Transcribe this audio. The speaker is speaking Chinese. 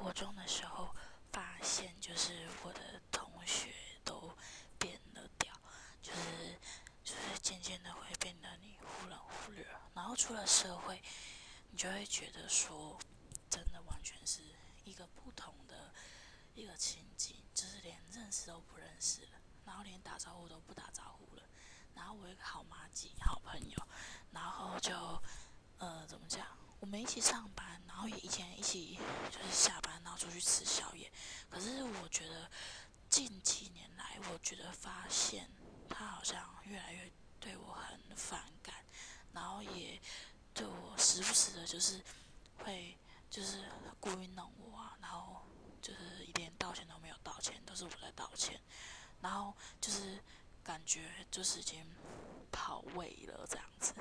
在国中的时候发现，就是我的同学都变了调，就是就是渐渐的会变得你忽冷忽热，然后出了社会，你就会觉得说，真的完全是一个不同的一个情景，就是连认识都不认识了，然后连打招呼都不打招呼了。然后我一个好妈鸡好朋友，然后就呃怎么讲？我们一起上班，然后也以前一起就是下班然后出去吃宵夜。可是我觉得近几年来，我觉得发现他好像越来越对我很反感，然后也对我时不时的就是会就是故意弄我啊，然后就是一点道歉都没有道歉，都是我在道歉，然后就是感觉就是已经跑位了这样子。